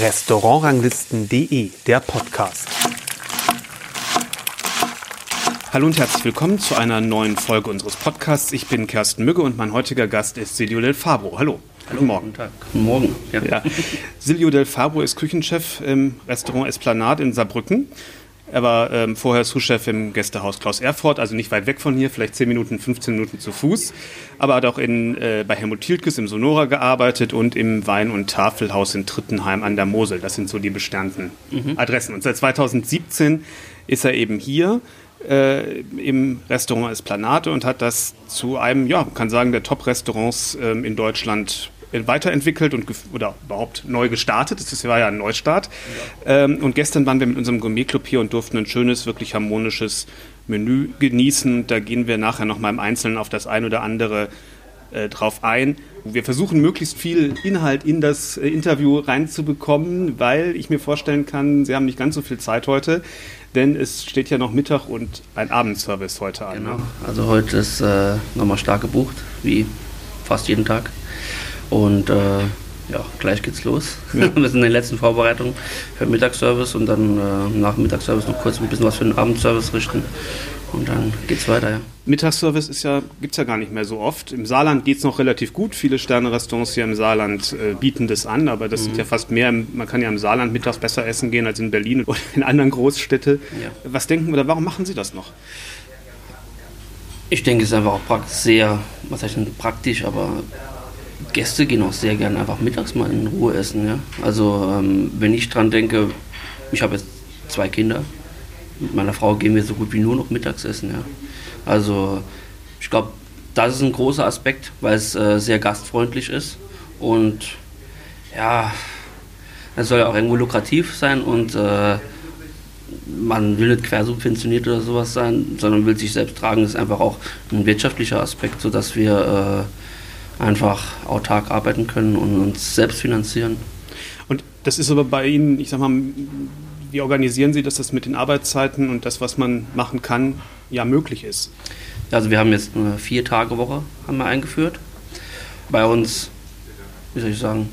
Restaurantranglisten.de, der Podcast. Hallo und herzlich willkommen zu einer neuen Folge unseres Podcasts. Ich bin Kersten Mügge und mein heutiger Gast ist Silvio Del Fabro. Hallo. Hallo, morgen. Guten Tag. Guten Morgen. Ja. Ja. Silvio Del Fabro ist Küchenchef im Restaurant Esplanade in Saarbrücken. Er war ähm, vorher Sous-Chef im Gästehaus Klaus Erfurt, also nicht weit weg von hier, vielleicht 10 Minuten, 15 Minuten zu Fuß. Aber hat auch in, äh, bei Helmut Tilkes im Sonora gearbeitet und im Wein- und Tafelhaus in Trittenheim an der Mosel. Das sind so die besternten mhm. Adressen. Und seit 2017 ist er eben hier äh, im Restaurant Esplanade und hat das zu einem, ja, kann sagen, der Top-Restaurants ähm, in Deutschland weiterentwickelt und oder überhaupt neu gestartet. Das war ja ein Neustart. Ja. Ähm, und gestern waren wir mit unserem Gourmet-Club hier und durften ein schönes, wirklich harmonisches Menü genießen. Da gehen wir nachher noch mal im Einzelnen auf das ein oder andere äh, drauf ein. Wir versuchen möglichst viel Inhalt in das äh, Interview reinzubekommen, weil ich mir vorstellen kann, Sie haben nicht ganz so viel Zeit heute, denn es steht ja noch Mittag und ein Abendservice heute an. Genau. Ne? Also heute ist äh, nochmal stark gebucht, wie fast jeden Tag. Und äh, ja, gleich geht's los. Ja. Wir sind in den letzten Vorbereitungen für den Mittagsservice und dann äh, nach Mittagsservice noch kurz ein bisschen was für den Abendservice richten. Und dann geht's weiter, ja. Mittagsservice ist ja, gibt's ja gar nicht mehr so oft. Im Saarland geht es noch relativ gut. Viele Sterne-Restaurants hier im Saarland äh, bieten das an, aber das mhm. sind ja fast mehr. Man kann ja im Saarland mittags besser essen gehen als in Berlin oder in anderen Großstädten. Ja. Was denken wir da, warum machen Sie das noch? Ich denke, es ist einfach auch sehr, was heißt denn praktisch, aber Gäste gehen auch sehr gerne einfach mittags mal in Ruhe essen. Ja? Also ähm, wenn ich dran denke, ich habe jetzt zwei Kinder, mit meiner Frau gehen wir so gut wie nur noch mittags essen. Ja? Also ich glaube, das ist ein großer Aspekt, weil es äh, sehr gastfreundlich ist und ja, es soll ja auch irgendwo lukrativ sein und äh, man will nicht quersubventioniert oder sowas sein, sondern will sich selbst tragen. Das ist einfach auch ein wirtschaftlicher Aspekt, sodass wir äh, einfach autark arbeiten können und uns selbst finanzieren. Und das ist aber bei Ihnen, ich sag mal, wie organisieren Sie, dass das mit den Arbeitszeiten und das, was man machen kann, ja möglich ist? Also wir haben jetzt eine vier Tage Woche haben wir eingeführt. Bei uns, wie soll ich sagen,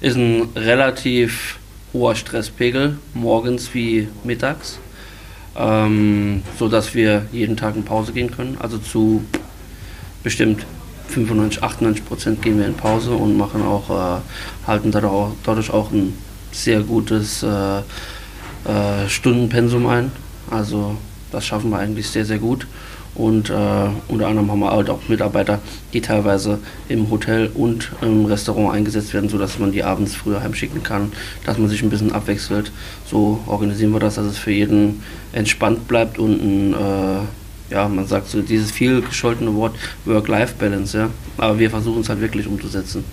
ist ein relativ hoher Stresspegel morgens wie mittags, ähm, so dass wir jeden Tag in Pause gehen können. Also zu bestimmt 95, 98 Prozent gehen wir in Pause und machen auch, äh, halten dadurch auch ein sehr gutes äh, äh, Stundenpensum ein. Also das schaffen wir eigentlich sehr, sehr gut. Und äh, unter anderem haben wir halt auch Mitarbeiter, die teilweise im Hotel und im Restaurant eingesetzt werden, sodass man die abends früher heimschicken kann, dass man sich ein bisschen abwechselt. So organisieren wir das, dass es für jeden entspannt bleibt und ein äh, ja, man sagt so dieses viel gescholtene Wort Work-Life-Balance, ja. Aber wir versuchen es halt wirklich umzusetzen.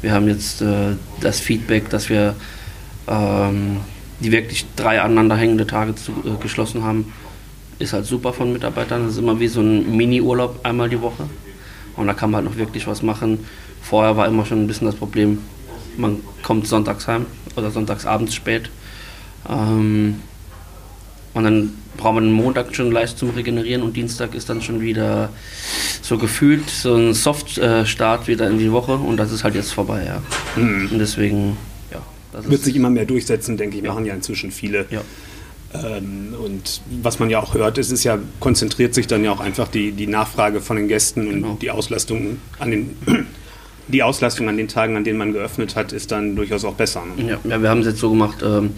Wir haben jetzt äh, das Feedback, dass wir ähm, die wirklich drei aneinanderhängende Tage zu, äh, geschlossen haben, ist halt super von Mitarbeitern. Das ist immer wie so ein Mini-Urlaub einmal die Woche. Und da kann man halt noch wirklich was machen. Vorher war immer schon ein bisschen das Problem, man kommt sonntags heim oder sonntags abends spät. Ähm, und dann braucht man Montag schon leicht zum Regenerieren und Dienstag ist dann schon wieder so gefühlt so ein Soft-Start wieder in die Woche und das ist halt jetzt vorbei, ja. Mhm. Und deswegen, ja. Das wird sich immer mehr durchsetzen, denke ich, ja. machen ja inzwischen viele. Ja. Ähm, und was man ja auch hört, ist, ist ja, konzentriert sich dann ja auch einfach die, die Nachfrage von den Gästen genau. und die Auslastung an den die Auslastung an den Tagen, an denen man geöffnet hat, ist dann durchaus auch besser. Ne? Ja, ja, wir haben es jetzt so gemacht, ähm,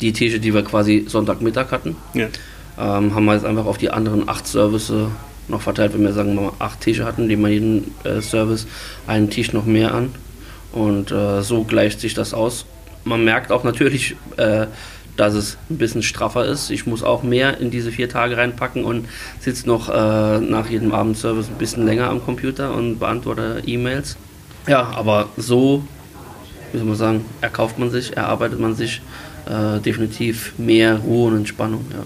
die Tische, die wir quasi Sonntagmittag hatten, ja. ähm, haben wir jetzt einfach auf die anderen acht Service noch verteilt, wenn wir sagen wir mal acht Tische hatten, die man jeden äh, Service einen Tisch noch mehr an. Und äh, so gleicht sich das aus. Man merkt auch natürlich, äh, dass es ein bisschen straffer ist. Ich muss auch mehr in diese vier Tage reinpacken und sitze noch äh, nach jedem Abendservice ein bisschen länger am Computer und beantworte E-Mails. Ja, aber so, wie soll man sagen, erkauft man sich, erarbeitet man sich äh, definitiv mehr Ruhe und Entspannung. Ja.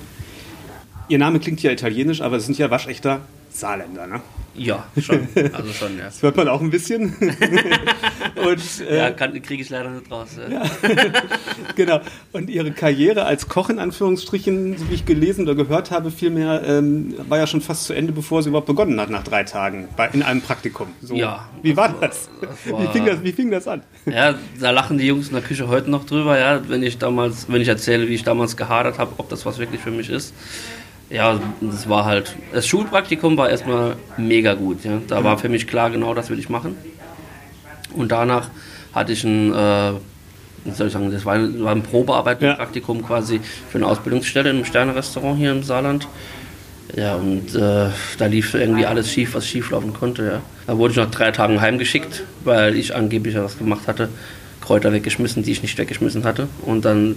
Ihr Name klingt ja italienisch, aber es sind ja waschechter Saarländer, ne? Ja, schon. Also schon, ja. Das hört man auch ein bisschen. und, äh, ja, kriege ich leider nicht raus. Ja. genau. Und Ihre Karriere als Koch in Anführungsstrichen, so wie ich gelesen oder gehört habe, vielmehr ähm, war ja schon fast zu Ende, bevor sie überhaupt begonnen hat, nach drei Tagen bei, in einem Praktikum. So. Ja. Wie war das? das war, wie, fing das? Wie fing das an? Ja, da lachen die Jungs in der Küche heute noch drüber, ja, wenn ich damals, wenn ich erzähle, wie ich damals gehadert habe, ob das was wirklich für mich ist ja, das war halt, das Schulpraktikum war erstmal mega gut. Ja. Da war für mich klar, genau das will ich machen. Und danach hatte ich ein, äh, soll ich sagen, das war, war ein Probearbeitspraktikum ja. quasi für eine Ausbildungsstelle im Sterne-Restaurant hier im Saarland. Ja, und äh, da lief irgendwie alles schief, was schief laufen konnte. Ja. Da wurde ich nach drei Tagen heimgeschickt, weil ich angeblich was gemacht hatte. Kräuter weggeschmissen, die ich nicht weggeschmissen hatte. Und dann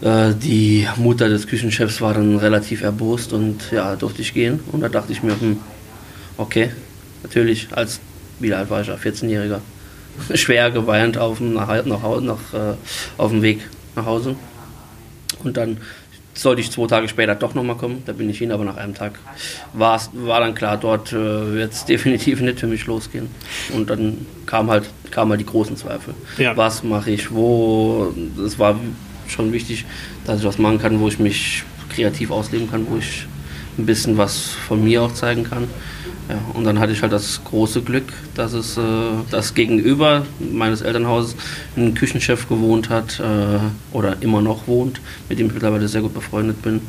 die Mutter des Küchenchefs war dann relativ erbost und ja, durfte ich gehen. Und da dachte ich mir, hm, okay, natürlich, als, wie alt war ich, 14-Jähriger, schwer geweint auf dem, nach, nach, nach, äh, auf dem Weg nach Hause. Und dann sollte ich zwei Tage später doch nochmal kommen, da bin ich hin, aber nach einem Tag war dann klar, dort äh, wird es definitiv nicht für mich losgehen. Und dann kam halt, kamen halt die großen Zweifel. Ja. Was mache ich, wo, das war schon wichtig, dass ich was machen kann, wo ich mich kreativ ausleben kann, wo ich ein bisschen was von mir auch zeigen kann. Ja, und dann hatte ich halt das große Glück, dass es äh, das Gegenüber meines Elternhauses ein Küchenchef gewohnt hat äh, oder immer noch wohnt, mit dem ich mittlerweile sehr gut befreundet bin,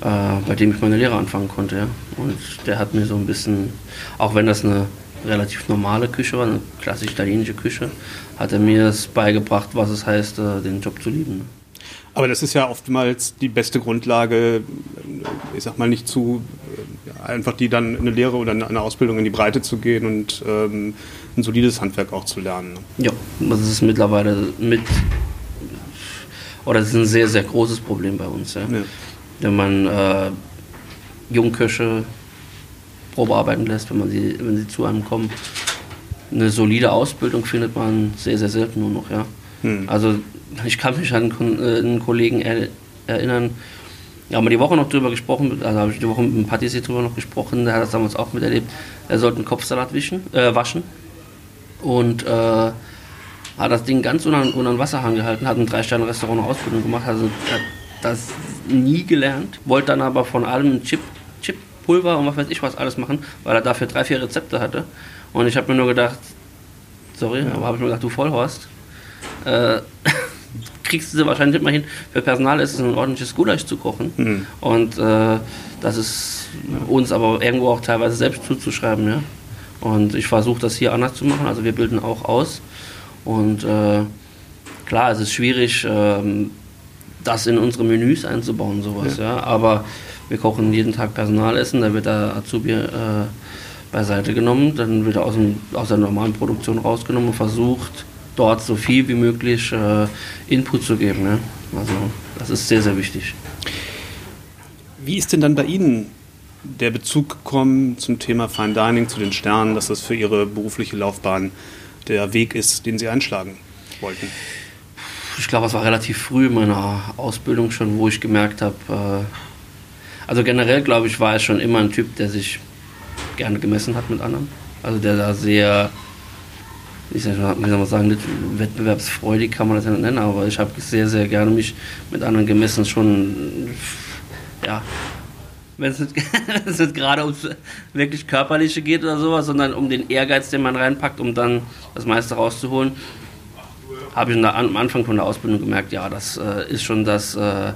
äh, bei dem ich meine Lehre anfangen konnte. Ja. Und der hat mir so ein bisschen, auch wenn das eine relativ normale Küche war, eine klassisch italienische Küche, hat er mir es beigebracht, was es heißt, äh, den Job zu lieben. Aber das ist ja oftmals die beste Grundlage, ich sag mal nicht zu, einfach die dann eine Lehre oder eine Ausbildung in die Breite zu gehen und ähm, ein solides Handwerk auch zu lernen. Ja, das ist mittlerweile mit, oder das ist ein sehr, sehr großes Problem bei uns. Ja. ja. Wenn man äh, Jungköche Probearbeiten lässt, wenn, man sie, wenn sie zu einem kommen, eine solide Ausbildung findet man sehr, sehr selten nur noch. Ja. Hm. Also ich kann mich an einen äh, Kollegen erinnern, da haben wir die Woche noch drüber gesprochen, also habe ich die Woche mit dem Patissier drüber noch gesprochen, der hat das damals auch miterlebt. Er sollte einen Kopfsalat wischen, äh, waschen und äh, hat das Ding ganz unter, unter den Wasserhahn gehalten, hat ein Drei-Sterne-Restaurant eine Ausbildung gemacht, also hat das nie gelernt, wollte dann aber von allem Chip, Chippulver und was weiß ich was alles machen, weil er dafür drei, vier Rezepte hatte. Und ich habe mir nur gedacht, sorry, ja. aber habe ich mir gedacht, du Vollhorst, äh, kriegst du sie wahrscheinlich nicht mal hin. Für Personal ist es ein ordentliches Gulasch zu kochen. Mhm. Und äh, das ist uns aber irgendwo auch teilweise selbst zuzuschreiben. Ja? Und ich versuche das hier anders zu machen. Also wir bilden auch aus. Und äh, klar, es ist schwierig, äh, das in unsere Menüs einzubauen, sowas. Ja. ja. Aber wir kochen jeden Tag Personalessen, da wird der Azubi äh, beiseite genommen, dann wird er aus, dem, aus der normalen Produktion rausgenommen und versucht, dort so viel wie möglich äh, Input zu geben. Ne? Also das ist sehr, sehr wichtig. Wie ist denn dann bei Ihnen der Bezug gekommen zum Thema Fine Dining, zu den Sternen, dass das für Ihre berufliche Laufbahn der Weg ist, den Sie einschlagen wollten? Ich glaube, es war relativ früh in meiner Ausbildung schon, wo ich gemerkt habe, äh, also generell glaube ich, war ich schon immer ein Typ, der sich gerne gemessen hat mit anderen. Also der da sehr wie soll man sagen, wettbewerbsfreudig kann man das ja nicht nennen, aber ich habe sehr, sehr gerne mich mit anderen gemessen, schon, ja, wenn es nicht, nicht gerade ums wirklich Körperliche geht oder sowas, sondern um den Ehrgeiz, den man reinpackt, um dann das meiste rauszuholen, habe ich am Anfang von der Ausbildung gemerkt, ja, das äh, ist schon das, äh,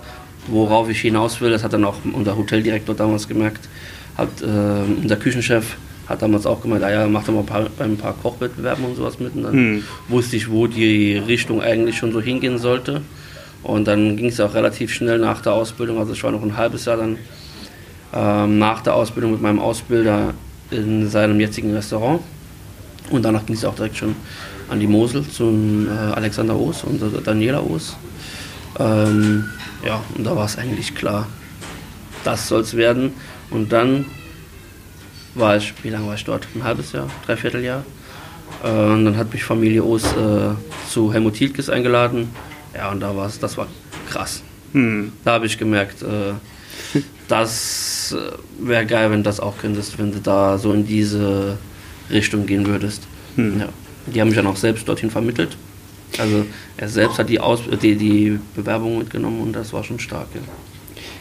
worauf ich hinaus will. Das hat dann auch unser Hoteldirektor damals gemerkt, hat äh, unser Küchenchef hat damals auch gemeint, ah ja, mach doch mal ein paar, ein paar Kochwettbewerben und sowas mit. Und dann hm. wusste ich, wo die Richtung eigentlich schon so hingehen sollte. Und dann ging es auch relativ schnell nach der Ausbildung, also ich war noch ein halbes Jahr dann ähm, nach der Ausbildung mit meinem Ausbilder in seinem jetzigen Restaurant. Und danach ging es auch direkt schon an die Mosel zum äh, Alexander Oos und äh, Daniela Oos. Ähm, ja, und da war es eigentlich klar, das soll es werden. Und dann war ich, wie lange war ich dort? Ein halbes Jahr, dreiviertel Jahr. Äh, und dann hat mich Familie Oos äh, zu Helmut Hiltges eingeladen. Ja, und da war es, das war krass. Hm. Da habe ich gemerkt, äh, das äh, wäre geil, wenn du das auch könntest, wenn du da so in diese Richtung gehen würdest. Hm. Ja. Die haben mich dann auch selbst dorthin vermittelt. Also er selbst hat die, Aus die, die Bewerbung mitgenommen und das war schon stark. Ja.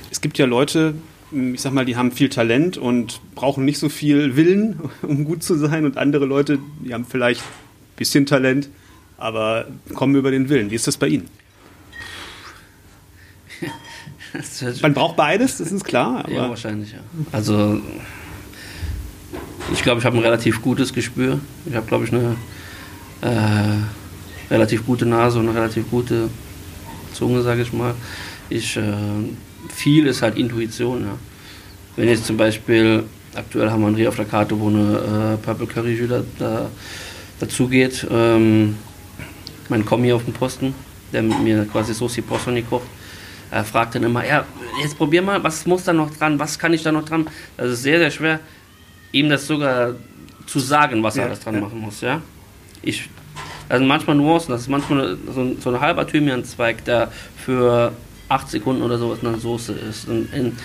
Es gibt ja Leute, ich sag mal, die haben viel Talent und brauchen nicht so viel Willen, um gut zu sein. Und andere Leute, die haben vielleicht ein bisschen Talent, aber kommen über den Willen. Wie ist das bei Ihnen? Man braucht beides, das ist klar. ja, wahrscheinlich, ja. Also, ich glaube, ich habe ein relativ gutes Gespür. Ich habe, glaube ich, eine äh, relativ gute Nase und eine relativ gute Zunge, sage ich mal. Ich, äh, viel ist halt Intuition. Ja. Wenn jetzt zum Beispiel, aktuell haben wir einen Reh auf der Karte, wo eine äh, Purple Curry da, da, dazu geht. Ähm, mein Kommi auf dem Posten, der mit mir quasi Soße Possoni kocht er fragt dann immer, ja, jetzt probier mal, was muss da noch dran, was kann ich da noch dran? Das ist sehr, sehr schwer, ihm das sogar zu sagen, was ja, er alles dran ja. machen muss, ja. Ich, also manchmal Nuancen, das ist manchmal so, so ein halber Thymianzweig, der für acht Sekunden oder sowas in der Soße ist. Und in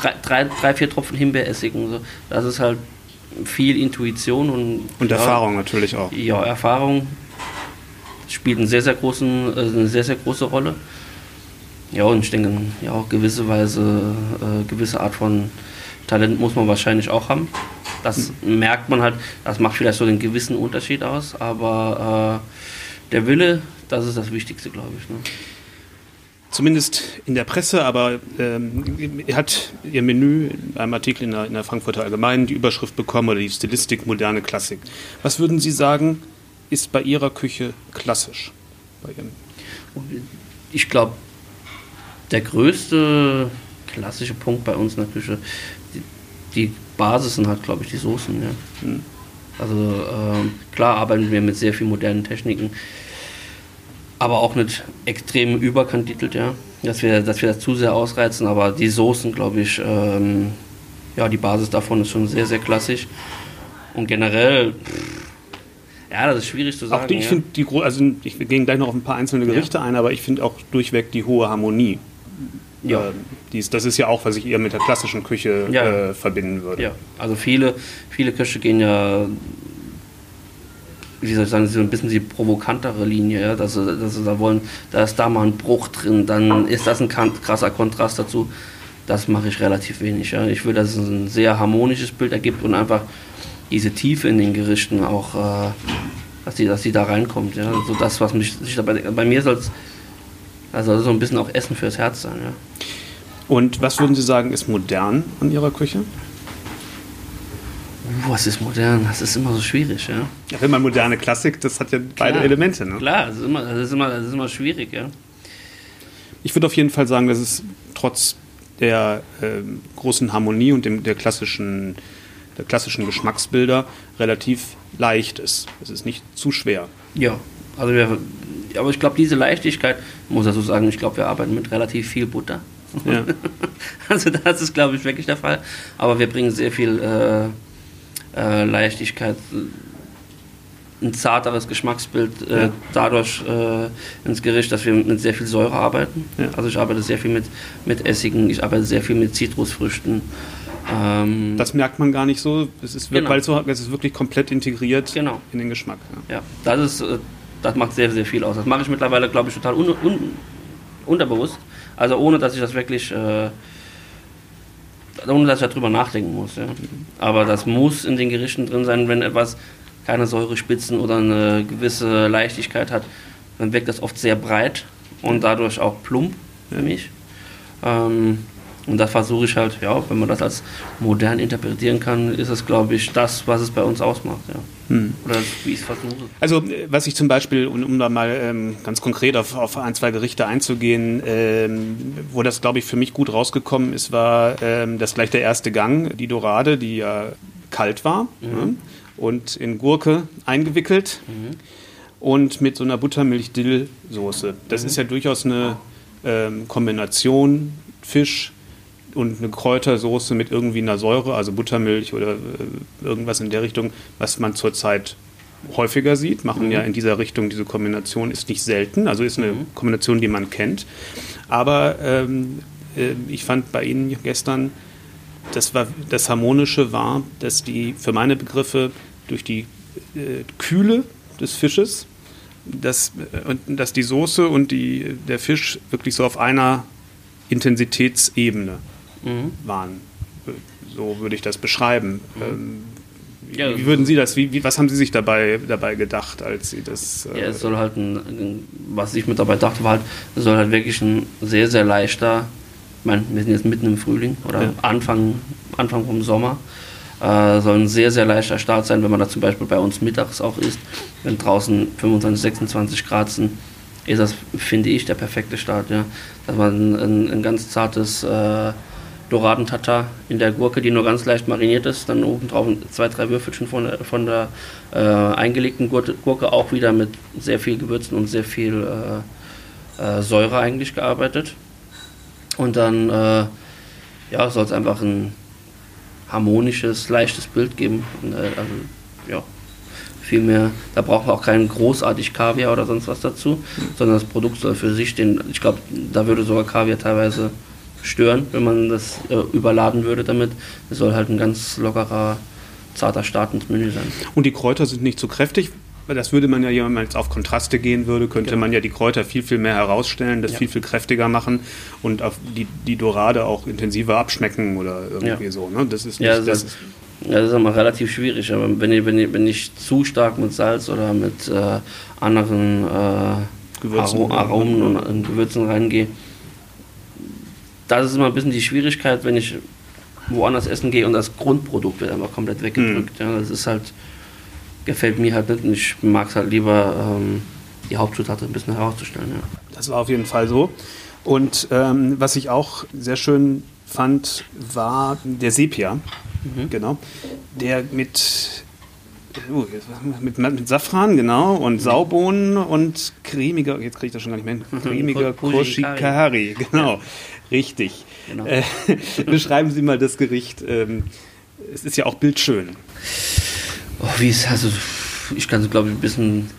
drei, drei, drei, vier Tropfen Himbeeressig und so. Das ist halt viel Intuition und. Und ja, Erfahrung natürlich auch. Ja, Erfahrung spielt einen sehr, sehr großen, äh, eine sehr, sehr große Rolle. Ja, und ich denke, ja, auch gewisse Weise, äh, gewisse Art von Talent muss man wahrscheinlich auch haben. Das mhm. merkt man halt, das macht vielleicht so einen gewissen Unterschied aus, aber äh, der Wille, das ist das Wichtigste, glaube ich. Ne? Zumindest in der Presse, aber ähm, hat Ihr Menü in einem Artikel in der, in der Frankfurter Allgemeinen die Überschrift bekommen oder die Stilistik moderne Klassik. Was würden Sie sagen, ist bei Ihrer Küche klassisch? ich glaube, der größte klassische Punkt bei uns in der Küche, die, die Basis sind halt, glaube ich, die Soßen. Ja. Mhm. Also ähm, klar arbeiten wir mit sehr vielen modernen Techniken, aber auch nicht extrem überkandidelt, ja. Dass wir, dass wir das zu sehr ausreizen, aber die Soßen, glaube ich, ähm, ja, die Basis davon ist schon sehr, sehr klassisch. Und generell, ja, das ist schwierig zu sagen. Auch die, ich ja. finde die, also ich gehe gleich noch auf ein paar einzelne Gerichte ja. ein, aber ich finde auch durchweg die hohe Harmonie ja. Äh, dies, das ist ja auch, was ich eher mit der klassischen Küche ja. äh, verbinden würde. Ja, also viele, viele Köche gehen ja, wie soll ich sagen, so ein bisschen die provokantere Linie, ja? dass, sie, dass da wollen, da ist da mal ein Bruch drin, dann ist das ein krasser Kontrast dazu. Das mache ich relativ wenig. Ja? Ich will, dass es ein sehr harmonisches Bild ergibt und einfach diese Tiefe in den Gerichten auch, äh, dass, die, dass die da reinkommt. Ja? Also das, was mich, bei, bei mir soll es also so ein bisschen auch Essen fürs Herz sein, ja. Und was würden Sie sagen, ist modern an Ihrer Küche? Was ist modern? Das ist immer so schwierig, ja. Ja, wenn man moderne Klassik, das hat ja beide klar, Elemente, ne? Klar, das ist, immer, das, ist immer, das ist immer schwierig, ja. Ich würde auf jeden Fall sagen, dass es trotz der äh, großen Harmonie und dem, der, klassischen, der klassischen Geschmacksbilder relativ leicht ist. Es ist nicht zu schwer. Ja, also wir, aber ich glaube, diese Leichtigkeit, muss ich so sagen, ich glaube, wir arbeiten mit relativ viel Butter. Ja. also das ist, glaube ich, wirklich der Fall. Aber wir bringen sehr viel äh, äh, Leichtigkeit, ein zarteres Geschmacksbild äh, ja. dadurch äh, ins Gericht, dass wir mit sehr viel Säure arbeiten. Ja. Also ich arbeite sehr viel mit, mit Essigen, ich arbeite sehr viel mit Zitrusfrüchten. Ähm, das merkt man gar nicht so, es ist, genau. weil so, es ist wirklich komplett integriert genau. in den Geschmack. Ja, ja das ist äh, das macht sehr, sehr viel aus. Das mache ich mittlerweile, glaube ich, total un un unterbewusst. Also ohne, dass ich das wirklich, äh, ohne dass ich darüber nachdenken muss. Ja. Aber das muss in den Gerichten drin sein, wenn etwas keine Säurespitzen oder eine gewisse Leichtigkeit hat, dann wirkt das oft sehr breit und dadurch auch plump für mich. Ähm, und da versuche ich halt, ja, wenn man das als modern interpretieren kann, ist es, glaube ich, das, was es bei uns ausmacht. Ja. Hm. Oder wie ich es versuche. Also, was ich zum Beispiel, um, um da mal ähm, ganz konkret auf, auf, ein, zwei Gerichte einzugehen, ähm, wo das, glaube ich, für mich gut rausgekommen ist, war ähm, das gleich der erste Gang, die Dorade, die ja kalt war mhm. ja, und in Gurke eingewickelt. Mhm. Und mit so einer Buttermilch-Dill-Soße. Das mhm. ist ja durchaus eine ähm, Kombination Fisch, und eine Kräutersoße mit irgendwie einer Säure, also Buttermilch oder äh, irgendwas in der Richtung, was man zurzeit häufiger sieht, machen mhm. ja in dieser Richtung diese Kombination, ist nicht selten, also ist eine mhm. Kombination, die man kennt. Aber ähm, äh, ich fand bei Ihnen gestern das, war, das Harmonische war, dass die für meine Begriffe durch die äh, Kühle des Fisches, dass, äh, dass die Soße und die, der Fisch wirklich so auf einer Intensitätsebene mhm. waren. So würde ich das beschreiben. Mhm. Ähm, ja, wie würden Sie das, wie, wie, was haben Sie sich dabei, dabei gedacht, als Sie das... Äh ja, es soll halt, ein, was ich mir dabei dachte, war halt, es soll halt wirklich ein sehr, sehr leichter, ich meine, wir sind jetzt mitten im Frühling oder ja. Anfang, Anfang vom Sommer, äh, soll ein sehr, sehr leichter Start sein, wenn man da zum Beispiel bei uns mittags auch isst, wenn draußen 25, 26 Grad sind, ist das, finde ich, der perfekte Start, ja. Dass man ein, ein, ein ganz zartes... Äh, Doradentata in der Gurke, die nur ganz leicht mariniert ist. Dann obendrauf zwei, drei Würfelchen von der, von der äh, eingelegten Gurke, Gurke, auch wieder mit sehr viel Gewürzen und sehr viel äh, äh, Säure eigentlich gearbeitet. Und dann äh, ja, soll es einfach ein harmonisches, leichtes Bild geben. Und, äh, also, ja, viel mehr, da braucht man auch keinen großartig Kaviar oder sonst was dazu, sondern das Produkt soll für sich den, ich glaube, da würde sogar Kaviar teilweise stören, wenn man das äh, überladen würde damit. Es soll halt ein ganz lockerer, zarter Start ins Menü sein. Und die Kräuter sind nicht zu kräftig? Das würde man ja, wenn man jetzt auf Kontraste gehen würde, könnte genau. man ja die Kräuter viel, viel mehr herausstellen, das ja. viel, viel kräftiger machen und auf die, die Dorade auch intensiver abschmecken oder irgendwie ja. so. Ne? Das ist nicht, ja, das, das ist, das ist immer relativ schwierig, aber wenn ich, wenn ich, wenn ich zu stark mit Salz oder mit äh, anderen äh, Gewürzen, Aromen und, und Gewürzen reingehe, das ist immer ein bisschen die Schwierigkeit, wenn ich woanders essen gehe und das Grundprodukt wird einfach komplett weggedrückt. Mhm. Ja, das ist halt, gefällt mir halt nicht und ich mag es halt lieber, ähm, die Hauptzutat ein bisschen herauszustellen. Ja. Das war auf jeden Fall so. Und ähm, was ich auch sehr schön fand, war der Sepia. Mhm. Genau. Der mit Uh, mit, mit, Safran, genau, und Saubohnen und cremiger, jetzt kriege ich das schon gar nicht mehr hin, cremiger Koshikari, genau, richtig. Genau. Äh, beschreiben Sie mal das Gericht. Ähm, es ist ja auch bildschön. Oh, wie ist, also, ich kann es, glaube ich, ein bisschen.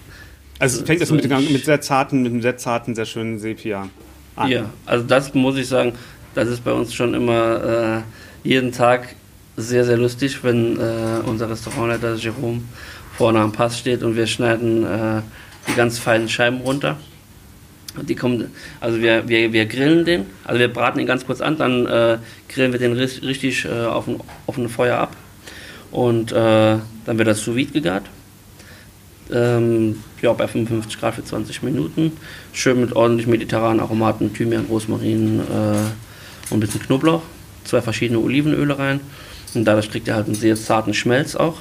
Also, es fängt das mit, mit, sehr zarten, mit einem sehr zarten, sehr schönen Sepia an. Ja, also, das muss ich sagen, das ist bei uns schon immer äh, jeden Tag sehr, sehr lustig, wenn äh, unser Restaurantleiter Jerome vorne am Pass steht und wir schneiden äh, die ganz feinen Scheiben runter. Die kommen, also wir, wir, wir grillen den, also wir braten ihn ganz kurz an, dann äh, grillen wir den richtig äh, auf, auf ein Feuer ab und äh, dann wird das sous vide gegart. Ähm, ja, bei 55 Grad für 20 Minuten. Schön mit ordentlich mediterranen Aromaten, Thymian, Rosmarin äh, und ein bisschen Knoblauch. Zwei verschiedene Olivenöle rein und dadurch kriegt er halt einen sehr zarten Schmelz auch.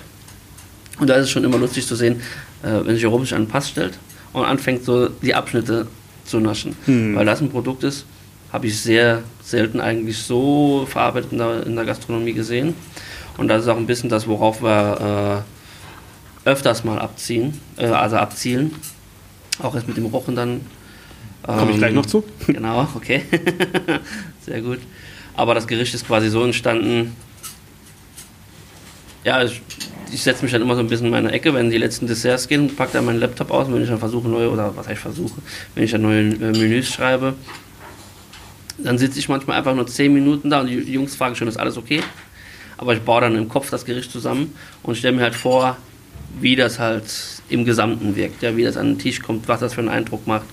Und da ist es schon immer lustig zu sehen, äh, wenn sich Jerome sich an den Pass stellt und anfängt so die Abschnitte zu naschen. Hm. Weil das ein Produkt ist, habe ich sehr selten eigentlich so verarbeitet in der, in der, Gastronomie gesehen. Und das ist auch ein bisschen das, worauf wir äh, öfters mal abziehen, äh, also abzielen. Auch erst mit dem Rochen dann. Ähm, Komme ich gleich noch zu? Genau, okay. sehr gut. Aber das Gericht ist quasi so entstanden, ja, ich, ich setze mich dann immer so ein bisschen in meine Ecke, wenn die letzten Desserts gehen, packe dann meinen Laptop aus, wenn ich dann versuche neue, oder was heißt versuche, wenn ich dann neue äh, Menüs schreibe, dann sitze ich manchmal einfach nur 10 Minuten da und die Jungs fragen schon, ist alles okay? Aber ich baue dann im Kopf das Gericht zusammen und stelle mir halt vor, wie das halt im Gesamten wirkt, ja, wie das an den Tisch kommt, was das für einen Eindruck macht,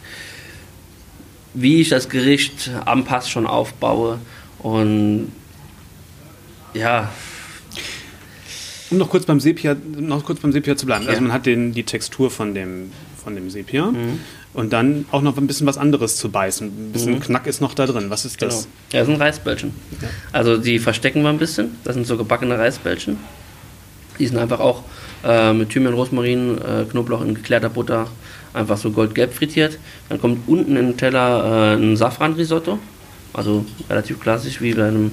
wie ich das Gericht am Pass schon aufbaue und ja, um noch kurz beim Sepia, noch kurz beim Sepia zu bleiben. Also ja. Also man hat den, die Textur von dem, von dem Sepia mhm. und dann auch noch ein bisschen was anderes zu beißen. Ein bisschen mhm. Knack ist noch da drin. Was ist das? Genau. Ja, das sind Reisbällchen. Ja. Also die verstecken wir ein bisschen. Das sind so gebackene Reisbällchen. Die sind einfach auch äh, mit Thymian, Rosmarin, äh, Knoblauch in geklärter Butter einfach so goldgelb frittiert. Dann kommt unten in den Teller äh, ein Safran-Risotto. Also relativ klassisch wie bei einem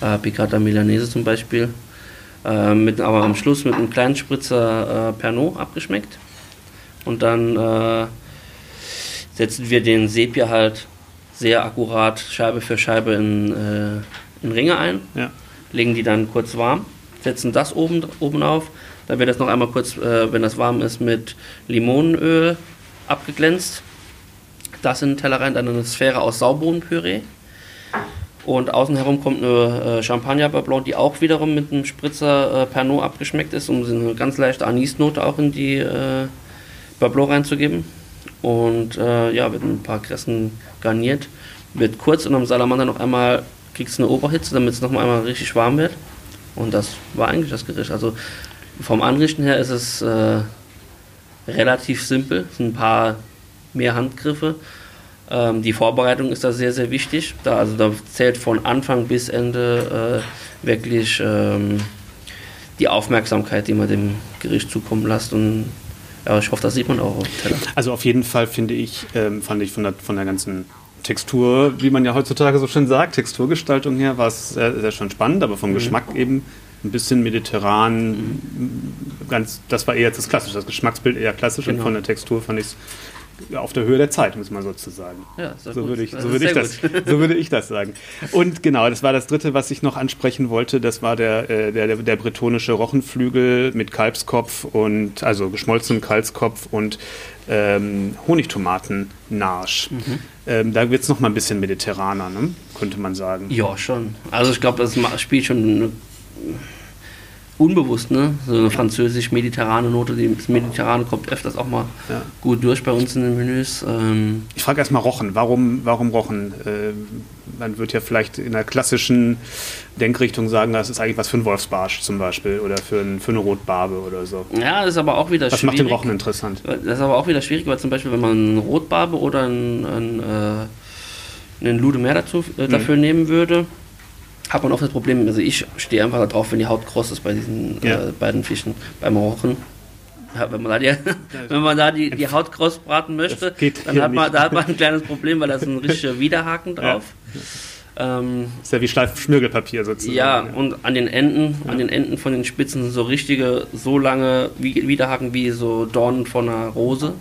äh, Piccata Milanese zum Beispiel äh, mit, aber am Schluss mit einem kleinen Spritzer äh, Pernod abgeschmeckt. Und dann äh, setzen wir den Sepia halt sehr akkurat Scheibe für Scheibe in, äh, in Ringe ein, ja. legen die dann kurz warm, setzen das oben, oben auf. Dann wird das noch einmal kurz, äh, wenn das warm ist, mit Limonenöl abgeglänzt. Das in den Teller rein, dann eine Sphäre aus Saubohnenpüree Und außen herum kommt eine äh, Champagner Blanc, die auch wiederum mit einem Spritzer äh, Pernod abgeschmeckt ist, um eine ganz leichte Anisnote auch in die äh, Blanc reinzugeben. Und äh, ja, wird mit ein paar Kressen garniert. Wird kurz und am Salamander noch einmal kriegst du eine Oberhitze, damit es noch mal einmal richtig warm wird. Und das war eigentlich das Gericht. Also vom Anrichten her ist es äh, relativ simpel. Es sind ein paar mehr Handgriffe. Ähm, die Vorbereitung ist da sehr, sehr wichtig. Da, also da zählt von Anfang bis Ende äh, wirklich ähm, die Aufmerksamkeit, die man dem Gericht zukommen lässt. Und ja, ich hoffe, das sieht man auch auf Teller. Also auf jeden Fall finde ich, ähm, fand ich von der, von der ganzen Textur, wie man ja heutzutage so schön sagt, Texturgestaltung her, war es sehr, sehr schön spannend, aber vom mhm. Geschmack eben ein bisschen mediterran, mhm. ganz, das war eher das klassische, das Geschmacksbild eher klassisch genau. und von der Textur fand ich es auf der Höhe der Zeit, muss man sozusagen. Ja, so würde ich, so würde ich das, so würde ich das sagen. Und genau, das war das dritte, was ich noch ansprechen wollte. Das war der, äh, der, der bretonische Rochenflügel mit Kalbskopf und also geschmolzenem Kalbskopf und ähm, Honigtomaten-Narsch. Mhm. Ähm, da wird es noch mal ein bisschen mediterraner, ne? könnte man sagen. Ja, schon. Also ich glaube, das spielt schon eine unbewusst, ne? So eine französisch-mediterrane Note. Das Mediterrane kommt öfters auch mal ja. gut durch bei uns in den Menüs. Ähm ich frage erstmal Rochen. Warum, warum Rochen? Äh, man wird ja vielleicht in der klassischen Denkrichtung sagen, das ist eigentlich was für einen Wolfsbarsch zum Beispiel oder für, ein, für eine Rotbarbe oder so. Ja, das ist aber auch wieder was schwierig. Was macht den Rochen interessant? Das ist aber auch wieder schwierig, weil zum Beispiel, wenn man eine Rotbarbe oder einen, einen, äh, einen Lude mehr dazu, äh, dafür mhm. nehmen würde, hat man oft das Problem, also ich stehe einfach darauf, wenn die Haut kross ist bei diesen ja. äh, beiden Fischen, beim Rochen. Ja, wenn man da die, wenn man da die, die Haut kross braten möchte, dann hat man, da hat man ein kleines Problem, weil da ist ein richtiger Widerhaken drauf. Ja. Ähm, ist ja wie Schmirgelpapier sozusagen. Ja, und an den Enden, an den Enden von den Spitzen sind so richtige, so lange Widerhaken wie so Dornen von einer Rose.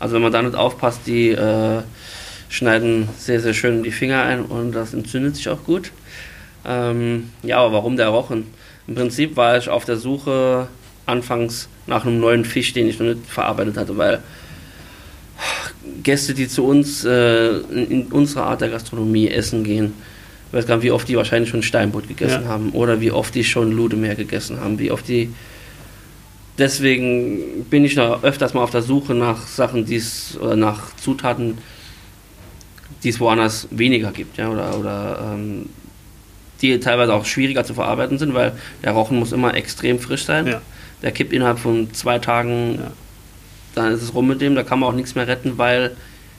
Also wenn man da nicht aufpasst, die äh, schneiden sehr, sehr schön die Finger ein und das entzündet sich auch gut. Ähm, ja, aber warum der Rochen? Im Prinzip war ich auf der Suche anfangs nach einem neuen Fisch, den ich noch nicht verarbeitet hatte, weil Gäste, die zu uns äh, in unserer Art der Gastronomie essen gehen, ich weiß gar nicht, wie oft die wahrscheinlich schon Steinbutt gegessen ja. haben oder wie oft die schon Ludemeer gegessen haben, wie oft die. Deswegen bin ich noch öfters mal auf der Suche nach Sachen, die es oder nach Zutaten, die es woanders weniger gibt, ja, oder, oder ähm, die teilweise auch schwieriger zu verarbeiten sind, weil der Rochen muss immer extrem frisch sein. Ja. Der kippt innerhalb von zwei Tagen, ja. dann ist es rum mit dem, da kann man auch nichts mehr retten, weil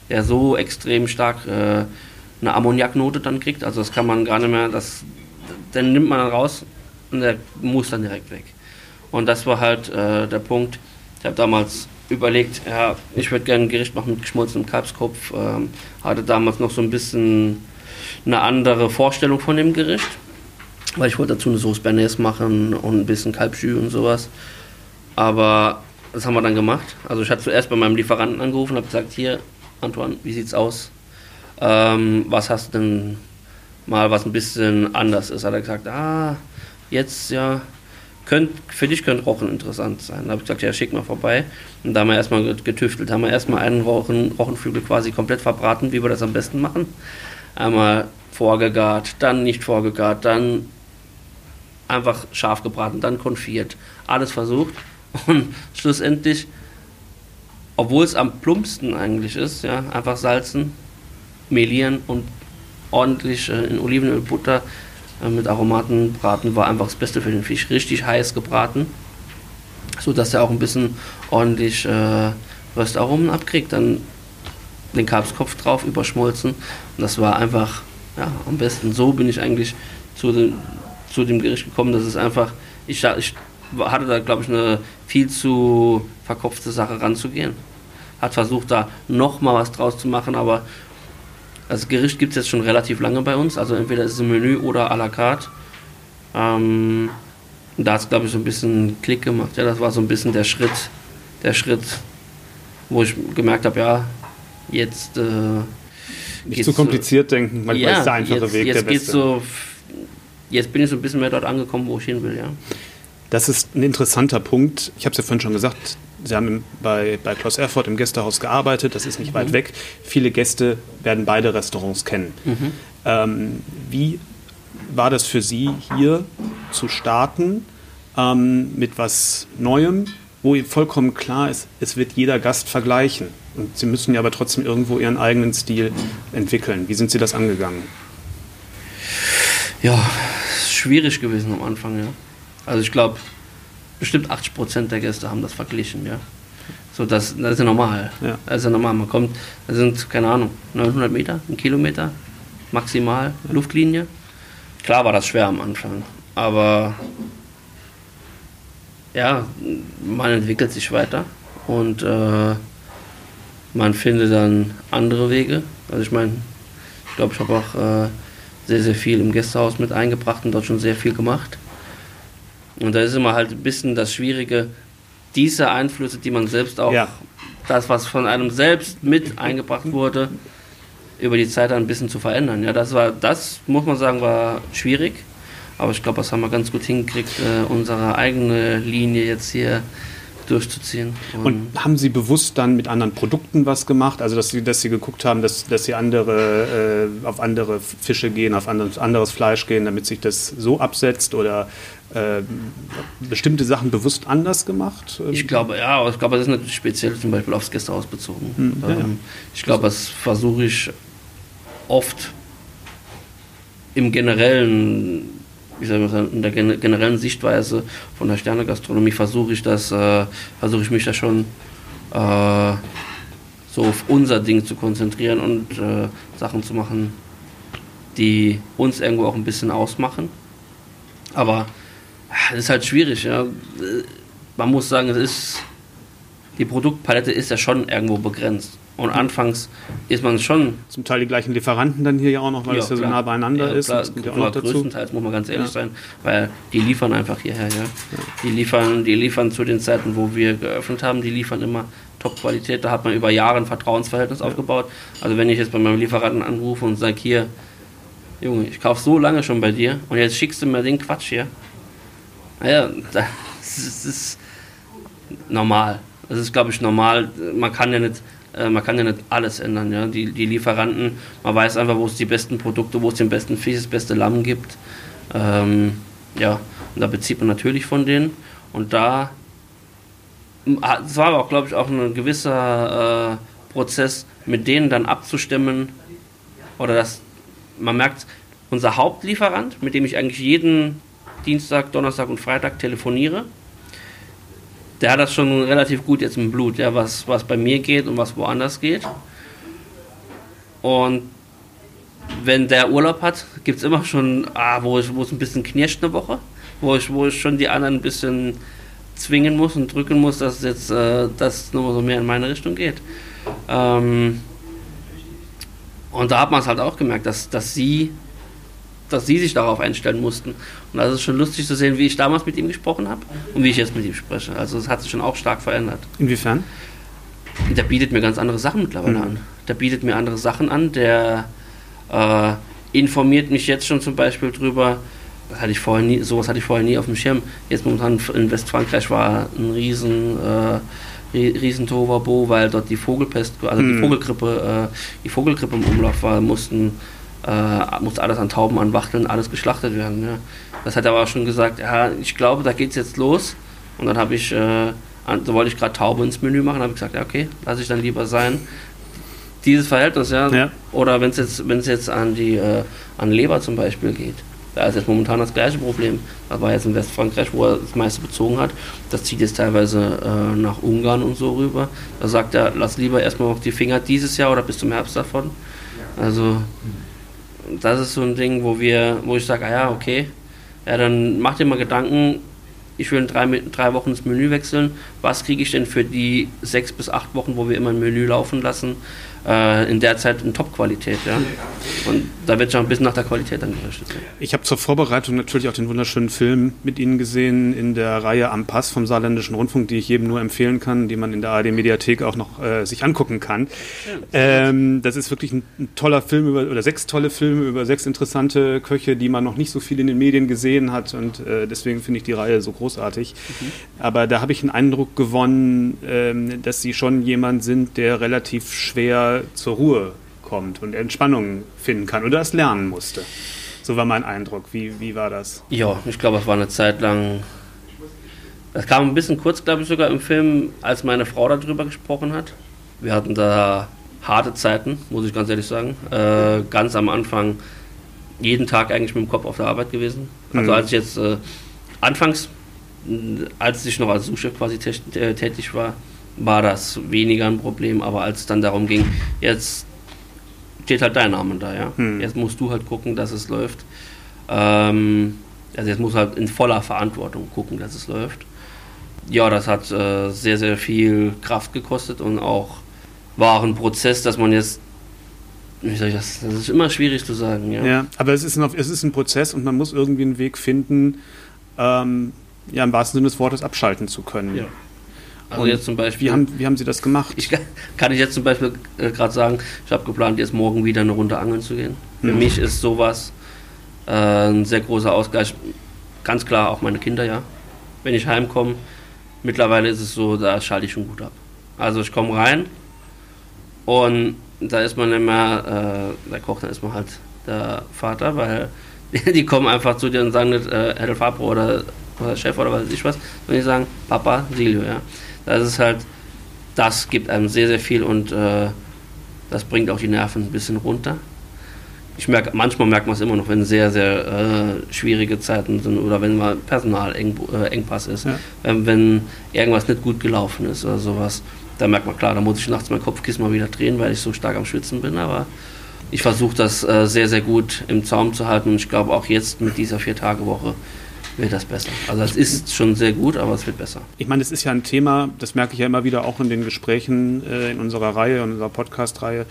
er so extrem stark äh, eine Ammoniaknote dann kriegt. Also das kann man gar nicht mehr, das, den nimmt man dann raus und der muss dann direkt weg. Und das war halt äh, der Punkt. Ich habe damals überlegt, ja, ich würde gerne ein Gericht machen mit geschmolzenem Kalbskopf. Ähm, hatte damals noch so ein bisschen eine andere Vorstellung von dem Gericht, weil ich wollte dazu eine Sauce Bernays machen und ein bisschen Kalbschü und sowas. Aber das haben wir dann gemacht. Also ich hatte zuerst bei meinem Lieferanten angerufen und habe gesagt, hier, Antoine, wie sieht's aus? Ähm, was hast du denn mal, was ein bisschen anders ist? Hat er gesagt, ah, jetzt ja, könnt, für dich könnte Rochen interessant sein. Da habe ich gesagt, ja, schick mal vorbei. Und da haben wir erstmal getüftelt, haben wir erstmal einen Rochen, Rochenflügel quasi komplett verbraten, wie wir das am besten machen. Einmal vorgegart, dann nicht vorgegart, dann einfach scharf gebraten, dann konfiert. Alles versucht und schlussendlich, obwohl es am plumpsten eigentlich ist, ja, einfach salzen, melieren und ordentlich äh, in Olivenöl, Butter äh, mit Aromaten braten, war einfach das Beste für den Fisch. Richtig heiß gebraten, so dass er auch ein bisschen ordentlich äh, Röstaromen abkriegt. Dann den Kalbskopf drauf überschmolzen. Und das war einfach ja, am besten. So bin ich eigentlich zu dem, zu dem Gericht gekommen. Das ist einfach, ich, ich hatte da, glaube ich, eine viel zu verkopfte Sache ranzugehen. Hat versucht, da nochmal was draus zu machen, aber das Gericht gibt es jetzt schon relativ lange bei uns. Also entweder ist es im Menü oder à la carte. Ähm, da hat es, glaube ich, so ein bisschen Klick gemacht. Ja, das war so ein bisschen der Schritt, der Schritt, wo ich gemerkt habe, ja, jetzt. Äh, Nicht zu kompliziert so, denken, manchmal ja, ist der einfache jetzt, Weg jetzt der beste. So, jetzt bin ich so ein bisschen mehr dort angekommen, wo ich hin will, ja. Das ist ein interessanter Punkt. Ich habe es ja vorhin schon gesagt, Sie haben bei, bei Klaus Erfurt im Gästehaus gearbeitet, das ist nicht mhm. weit weg. Viele Gäste werden beide Restaurants kennen. Mhm. Ähm, wie war das für Sie hier zu starten ähm, mit was Neuem, wo vollkommen klar ist, es wird jeder Gast vergleichen. Und Sie müssen ja aber trotzdem irgendwo Ihren eigenen Stil entwickeln. Wie sind Sie das angegangen? Ja, schwierig gewesen am Anfang, ja. Also ich glaube, bestimmt 80 Prozent der Gäste haben das verglichen, ja. So, das, das ist ja normal. Ja. Das ist ja normal. Man kommt, das sind, keine Ahnung, 900 Meter, ein Kilometer, maximal, ja. Luftlinie. Klar war das schwer am Anfang, aber ja, man entwickelt sich weiter und äh, man findet dann andere Wege. Also ich meine, ich glaube, ich habe auch äh, sehr, sehr viel im Gästehaus mit eingebracht und dort schon sehr viel gemacht. Und da ist immer halt ein bisschen das Schwierige, diese Einflüsse, die man selbst auch, ja. das, was von einem selbst mit eingebracht wurde, über die Zeit ein bisschen zu verändern. Ja, das war, das muss man sagen, war schwierig. Aber ich glaube, das haben wir ganz gut hingekriegt, äh, unsere eigene Linie jetzt hier durchzuziehen. Und, und, haben Sie bewusst dann mit anderen Produkten was gemacht? Also, dass Sie, dass Sie geguckt haben, dass, dass Sie andere, äh, auf andere Fische gehen, auf anderes, anderes Fleisch gehen, damit sich das so absetzt? Oder äh, bestimmte Sachen bewusst anders gemacht? Ich glaube, ja, aber ich glaube, das ist natürlich speziell zum Beispiel aufs Gästehaus bezogen. Hm, ja, ja. Ähm, ich glaube, das versuche ich oft im generellen wie sagen, in der generellen Sichtweise von der Sternegastronomie versuche ich das, äh, versuche ich mich da schon äh, so auf unser Ding zu konzentrieren und äh, Sachen zu machen, die uns irgendwo auch ein bisschen ausmachen. Aber es ist halt schwierig. Ja. Man muss sagen, es ist die Produktpalette ist ja schon irgendwo begrenzt. Und anfangs ist man schon. Zum Teil die gleichen Lieferanten dann hier ja auch noch, weil ja, es ja so nah beieinander ja, ist. Klar, das kommt ja auch noch dazu. Größtenteils muss man ganz ehrlich ja. sein, weil die liefern einfach hierher. Ja. Die, liefern, die liefern zu den Zeiten, wo wir geöffnet haben, die liefern immer Top-Qualität. Da hat man über Jahre ein Vertrauensverhältnis aufgebaut. Also wenn ich jetzt bei meinem Lieferanten anrufe und sage, hier, Junge, ich kaufe so lange schon bei dir und jetzt schickst du mir den Quatsch hier. Naja, das ist normal. Das ist, glaube ich, normal. Man kann ja nicht äh, man kann ja nicht alles ändern. Ja? Die, die Lieferanten, man weiß einfach, wo es die besten Produkte, wo es den besten Fisch, das beste Lamm gibt. Ähm, ja, und da bezieht man natürlich von denen. Und da, es war aber auch, glaube ich, auch ein gewisser äh, Prozess, mit denen dann abzustimmen. Oder das, man merkt, unser Hauptlieferant, mit dem ich eigentlich jeden Dienstag, Donnerstag und Freitag telefoniere, der hat das schon relativ gut jetzt im Blut, ja, was, was bei mir geht und was woanders geht. Und wenn der Urlaub hat, gibt es immer schon, ah, wo, es ein bisschen knirscht eine Woche, wo ich, wo ich schon die anderen ein bisschen zwingen muss und drücken muss, dass jetzt äh, das nochmal so mehr in meine Richtung geht. Ähm, und da hat man es halt auch gemerkt, dass, dass sie dass sie sich darauf einstellen mussten. Und das ist schon lustig zu sehen, wie ich damals mit ihm gesprochen habe und wie ich jetzt mit ihm spreche. Also es hat sich schon auch stark verändert. Inwiefern? Der bietet mir ganz andere Sachen mittlerweile mhm. an. Der bietet mir andere Sachen an, der äh, informiert mich jetzt schon zum Beispiel drüber, das hatte ich vorher nie, sowas hatte ich vorher nie auf dem Schirm. Jetzt momentan in Westfrankreich war ein riesen äh, riesen Tovabo, weil dort die Vogelpest, also die mhm. Vogelgrippe, äh, die Vogelgrippe im Umlauf war, mussten äh, muss alles an Tauben, an Wachteln, alles geschlachtet werden. Ja. Das hat er aber auch schon gesagt, ja, ich glaube, da geht es jetzt los. Und dann habe ich, äh, so wollte ich gerade Taube ins Menü machen, habe ich gesagt, ja, okay, lasse ich dann lieber sein. Dieses Verhältnis, ja. ja. Oder wenn es jetzt, jetzt an die äh, an Leber zum Beispiel geht. Da ist jetzt momentan das gleiche Problem. Das war jetzt in Westfrankreich, wo er das meiste bezogen hat. Das zieht jetzt teilweise äh, nach Ungarn und so rüber. Da sagt er, lass lieber erstmal noch die Finger dieses Jahr oder bis zum Herbst davon. Also das ist so ein Ding, wo wir, wo ich sage, ah ja, okay, ja, dann mach dir mal Gedanken, ich will in drei, drei Wochen das Menü wechseln. Was kriege ich denn für die sechs bis acht Wochen, wo wir immer ein Menü laufen lassen? Äh, in der Zeit in Top-Qualität. Ja? Und da wird schon ein bisschen nach der Qualität dann gerichtet. Ich habe zur Vorbereitung natürlich auch den wunderschönen Film mit Ihnen gesehen in der Reihe Am Pass vom Saarländischen Rundfunk, die ich jedem nur empfehlen kann, die man in der ARD-Mediathek auch noch äh, sich angucken kann. Ähm, das ist wirklich ein, ein, toller Film über, oder sechs tolle Filme über sechs interessante Köche, die man noch nicht so viel in den Medien gesehen hat und äh, deswegen finde ich die Reihe so großartig. Mhm. Aber da habe ich einen Eindruck gewonnen, ähm, dass Sie schon jemand sind, der relativ schwer zur Ruhe kommt und Entspannung finden kann oder das lernen musste. So war mein Eindruck. Wie, wie war das? Ja, ich glaube, es war eine Zeit lang. Es kam ein bisschen kurz, glaube ich, sogar im Film, als meine Frau darüber gesprochen hat. Wir hatten da harte Zeiten, muss ich ganz ehrlich sagen. Äh, ganz am Anfang jeden Tag eigentlich mit dem Kopf auf der Arbeit gewesen. Also mhm. als ich jetzt äh, anfangs, als ich noch als Suchchef quasi tätig war, war das weniger ein Problem. Aber als es dann darum ging, jetzt steht halt dein Name da, ja. Mhm. Jetzt musst du halt gucken, dass es läuft. Ähm, also jetzt muss halt in voller Verantwortung gucken, dass es läuft. Ja, das hat äh, sehr, sehr viel Kraft gekostet und auch war ein Prozess, dass man jetzt wie soll ich das? Das ist immer schwierig zu sagen, ja. Ja, aber es ist ein, es ist ein Prozess und man muss irgendwie einen Weg finden, ähm, ja, im wahrsten Sinne des Wortes abschalten zu können. Ja. Also und jetzt zum Beispiel. Wie haben, wie haben Sie das gemacht? Ich kann ich jetzt zum Beispiel äh, gerade sagen, ich habe geplant, jetzt morgen wieder eine Runde angeln zu gehen. Für mhm. mich ist sowas äh, ein sehr großer Ausgleich. Ganz klar auch meine Kinder, ja. Wenn ich heimkomme, mittlerweile ist es so, da schalte ich schon gut ab. Also ich komme rein und da ist man immer, äh, der Koch, dann ist man halt der Vater, weil die, die kommen einfach zu dir und sagen nicht äh, Herr Fabro oder, oder Chef oder was weiß ich was, sondern die sagen Papa, Silio, ja. Das ist halt, das gibt einem sehr, sehr viel und äh, das bringt auch die Nerven ein bisschen runter. Ich merke, manchmal merkt man es immer noch, wenn sehr, sehr äh, schwierige Zeiten sind oder wenn mal Personalengpass äh, ist, ja. ähm, wenn irgendwas nicht gut gelaufen ist oder sowas da merkt man klar, da muss ich nachts mein Kopfkissen mal wieder drehen, weil ich so stark am Schwitzen bin. Aber ich versuche das äh, sehr, sehr gut im Zaum zu halten und ich glaube auch jetzt mit dieser Vier-Tage-Woche wird das besser. Also es ist schon sehr gut, aber es wird besser. Ich meine, es ist ja ein Thema, das merke ich ja immer wieder auch in den Gesprächen äh, in unserer Reihe, in unserer Podcast-Reihe,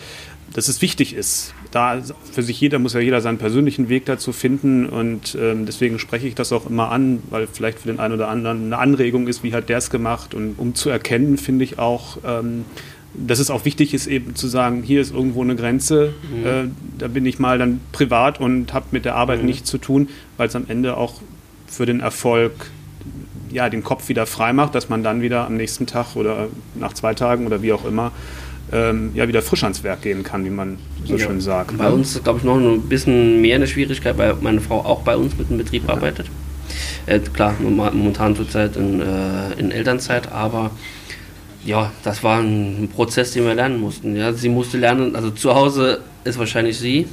dass es wichtig ist. Da für sich jeder muss ja jeder seinen persönlichen Weg dazu finden und ähm, deswegen spreche ich das auch immer an, weil vielleicht für den einen oder anderen eine Anregung ist, wie hat der es gemacht und um zu erkennen, finde ich auch, ähm, dass es auch wichtig ist, eben zu sagen, hier ist irgendwo eine Grenze, mhm. äh, da bin ich mal dann privat und habe mit der Arbeit mhm. nichts zu tun, weil es am Ende auch für den Erfolg ja, den Kopf wieder frei macht, dass man dann wieder am nächsten Tag oder nach zwei Tagen oder wie auch immer ähm, ja, wieder frisch ans Werk gehen kann, wie man so ja. schön sagt. Bei uns ist, glaube ich, noch ein bisschen mehr eine Schwierigkeit, weil meine Frau auch bei uns mit dem Betrieb ja. arbeitet. Äh, klar, momentan zurzeit in, äh, in Elternzeit, aber ja, das war ein Prozess, den wir lernen mussten. Ja. Sie musste lernen, also zu Hause ist wahrscheinlich sie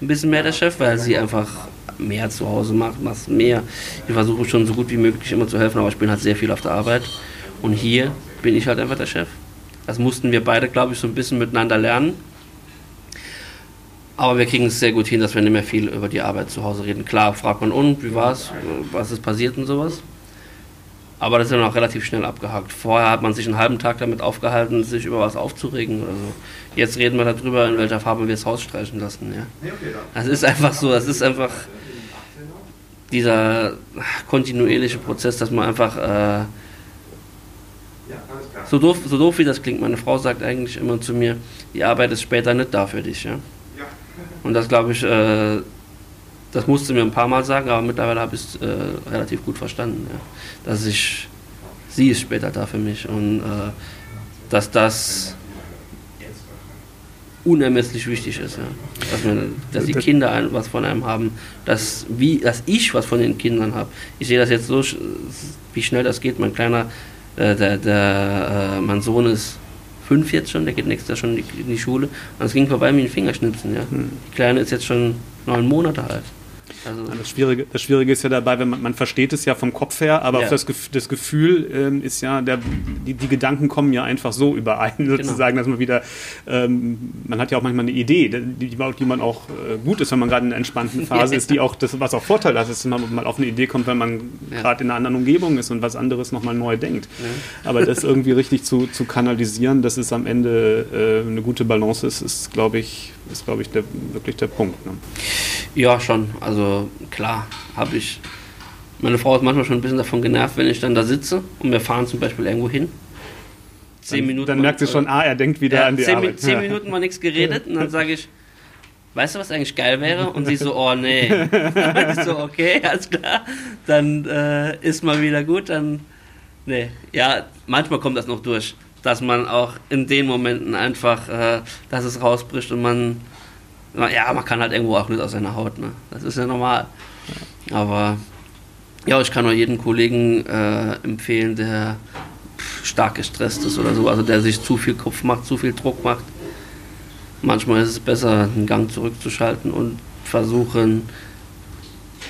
ein bisschen mehr der Chef, weil sie einfach mehr zu Hause macht, macht mehr. Ich versuche schon so gut wie möglich immer zu helfen, aber ich bin halt sehr viel auf der Arbeit. Und hier bin ich halt einfach der Chef. Das mussten wir beide, glaube ich, so ein bisschen miteinander lernen. Aber wir kriegen es sehr gut hin, dass wir nicht mehr viel über die Arbeit zu Hause reden. Klar, fragt man, und, wie war es, was ist passiert und sowas. Aber das ist dann auch relativ schnell abgehakt. Vorher hat man sich einen halben Tag damit aufgehalten, sich über was aufzuregen oder so. Jetzt reden wir darüber, in welcher Farbe wir das Haus streichen lassen. Ja. Das ist einfach so, das ist einfach dieser kontinuierliche Prozess, dass man einfach äh, so doof, so doof wie das klingt, meine Frau sagt eigentlich immer zu mir, die Arbeit ist später nicht da für dich. Ja? Und das glaube ich, äh, das musste mir ein paar Mal sagen, aber mittlerweile habe ich es äh, relativ gut verstanden. Ja? Dass ich, sie ist später da für mich und äh, dass das unermesslich wichtig ist. Ja? Dass, man, dass die Kinder ein, was von einem haben, dass, wie, dass ich was von den Kindern habe. Ich sehe das jetzt so, wie schnell das geht. Mein Kleiner äh, der, der äh, mein Sohn ist fünf jetzt schon, der geht nächstes Jahr schon in die, in die Schule. Und es ging vorbei mit den Fingerschnipsen. Ja. Hm. Die Kleine ist jetzt schon neun Monate alt. Also das, Schwierige, das Schwierige ist ja dabei, wenn man, man versteht es ja vom Kopf her, aber ja. das, das Gefühl ähm, ist ja, der, die, die Gedanken kommen ja einfach so überein, genau. sozusagen, genau. dass man wieder, ähm, man hat ja auch manchmal eine Idee, die, die man auch äh, gut ist, wenn man gerade in einer entspannten Phase ist, die auch, das, was auch Vorteil hat, dass man mal auf eine Idee kommt, wenn man ja. gerade in einer anderen Umgebung ist und was anderes nochmal neu denkt. Ja. Aber das irgendwie richtig zu, zu kanalisieren, dass es am Ende äh, eine gute Balance ist, ist, glaube ich, ist, glaube ich, der, wirklich der Punkt. Ne? Ja, schon. Also klar, habe ich. Meine Frau ist manchmal schon ein bisschen davon genervt, wenn ich dann da sitze und wir fahren zum Beispiel irgendwo hin. Zehn dann, Minuten. Dann merkt sie schon, ah, er denkt wieder ja, an die zehn, Arbeit. Zehn Minuten mal nichts geredet und dann sage ich, weißt du, was eigentlich geil wäre? Und sie so, oh nee. ich so, okay, alles klar. Dann äh, ist mal wieder gut, dann. Nee. Ja, manchmal kommt das noch durch. Dass man auch in den Momenten einfach, äh, dass es rausbricht und man, ja, man kann halt irgendwo auch nicht aus seiner Haut, ne? Das ist ja normal. Aber ja, ich kann nur jeden Kollegen äh, empfehlen, der stark gestresst ist oder so, also der sich zu viel Kopf macht, zu viel Druck macht. Manchmal ist es besser, einen Gang zurückzuschalten und versuchen,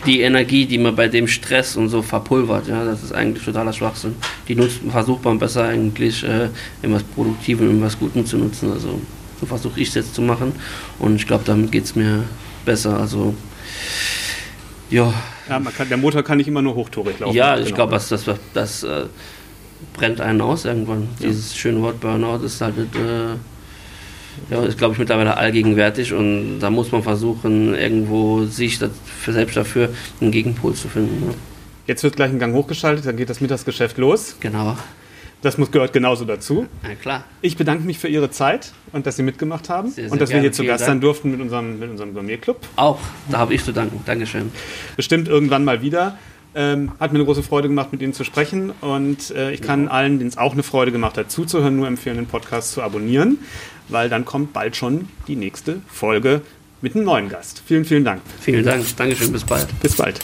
die Energie, die man bei dem Stress und so verpulvert, ja, das ist eigentlich totaler Schwachsinn. Die nutzt, versucht man besser eigentlich äh, in was Produktivem, in was Gutem zu nutzen. Also so versuche ich es jetzt zu machen und ich glaube, damit geht es mir besser. Also ja. ja kann, der Motor kann nicht immer nur hochtourig laufen. Ja, ich genau. glaube, das, das, das äh, brennt einen aus irgendwann. Ja. Dieses schöne Wort Burnout ist halt äh, ja, ist glaube ich mittlerweile allgegenwärtig und da muss man versuchen, irgendwo sich das, für selbst dafür einen Gegenpol zu finden. Ja. Jetzt wird gleich ein Gang hochgeschaltet, dann geht das Mittagsgeschäft los. Genau. Das muss, gehört genauso dazu. Ja, klar. Ich bedanke mich für Ihre Zeit und dass Sie mitgemacht haben sehr, sehr und dass gerne. wir hier zu Gast sein durften mit unserem, mit unserem Gourmet-Club. Auch, da habe ich zu danken. Dankeschön. Bestimmt irgendwann mal wieder. Ähm, hat mir eine große Freude gemacht, mit Ihnen zu sprechen und äh, ich kann ja. allen, denen es auch eine Freude gemacht hat, zuzuhören, nur empfehlen, den Podcast zu abonnieren, weil dann kommt bald schon die nächste Folge mit einem neuen Gast. Vielen, vielen Dank. Vielen Dank. Dankeschön. Bis bald. Bis bald.